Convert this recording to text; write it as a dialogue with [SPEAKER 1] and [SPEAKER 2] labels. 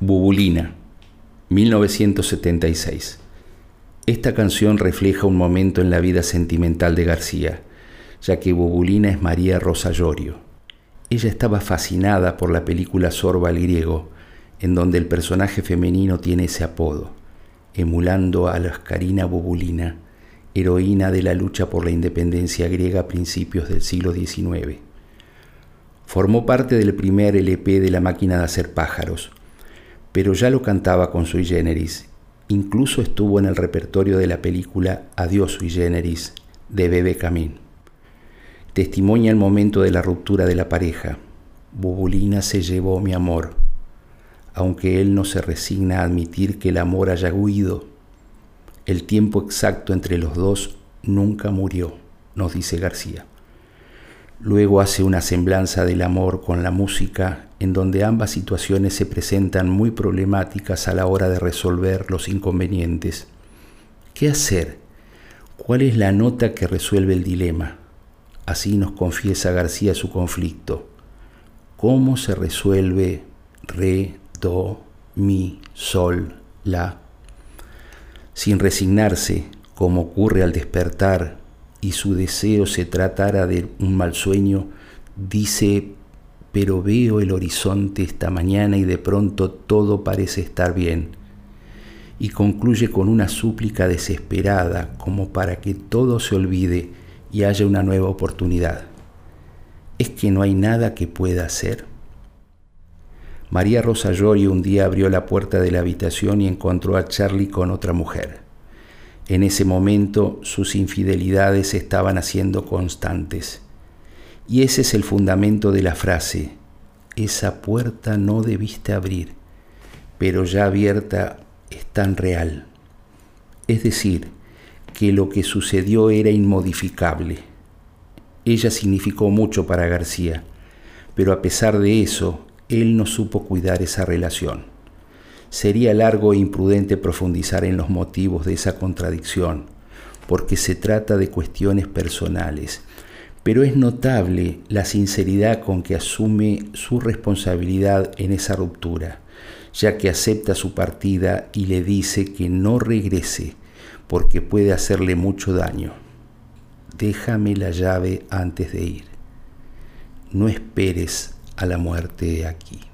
[SPEAKER 1] Bubulina, 1976. Esta canción refleja un momento en la vida sentimental de García, ya que Bubulina es María Rosa Llorio. Ella estaba fascinada por la película Sorba el griego, en donde el personaje femenino tiene ese apodo, emulando a la Oscarina Bubulina, heroína de la lucha por la independencia griega a principios del siglo XIX. Formó parte del primer LP de La máquina de hacer pájaros, pero ya lo cantaba con sui generis. Incluso estuvo en el repertorio de la película Adiós sui generis de Bebe Camín. Testimonia el momento de la ruptura de la pareja. Bubulina se llevó mi amor, aunque él no se resigna a admitir que el amor haya huido. El tiempo exacto entre los dos nunca murió, nos dice García. Luego hace una semblanza del amor con la música en donde ambas situaciones se presentan muy problemáticas a la hora de resolver los inconvenientes. ¿Qué hacer? ¿Cuál es la nota que resuelve el dilema? Así nos confiesa García su conflicto. ¿Cómo se resuelve re, do, mi, sol, la? Sin resignarse, como ocurre al despertar y su deseo se tratara de un mal sueño, dice, pero veo el horizonte esta mañana y de pronto todo parece estar bien. Y concluye con una súplica desesperada como para que todo se olvide y haya una nueva oportunidad. ¿Es que no hay nada que pueda hacer? María Rosa Llorio un día abrió la puerta de la habitación y encontró a Charlie con otra mujer. En ese momento sus infidelidades estaban haciendo constantes. Y ese es el fundamento de la frase, esa puerta no debiste abrir, pero ya abierta es tan real. Es decir, que lo que sucedió era inmodificable. Ella significó mucho para García, pero a pesar de eso, él no supo cuidar esa relación. Sería largo e imprudente profundizar en los motivos de esa contradicción, porque se trata de cuestiones personales, pero es notable la sinceridad con que asume su responsabilidad en esa ruptura, ya que acepta su partida y le dice que no regrese, porque puede hacerle mucho daño. Déjame la llave antes de ir. No esperes a la muerte aquí.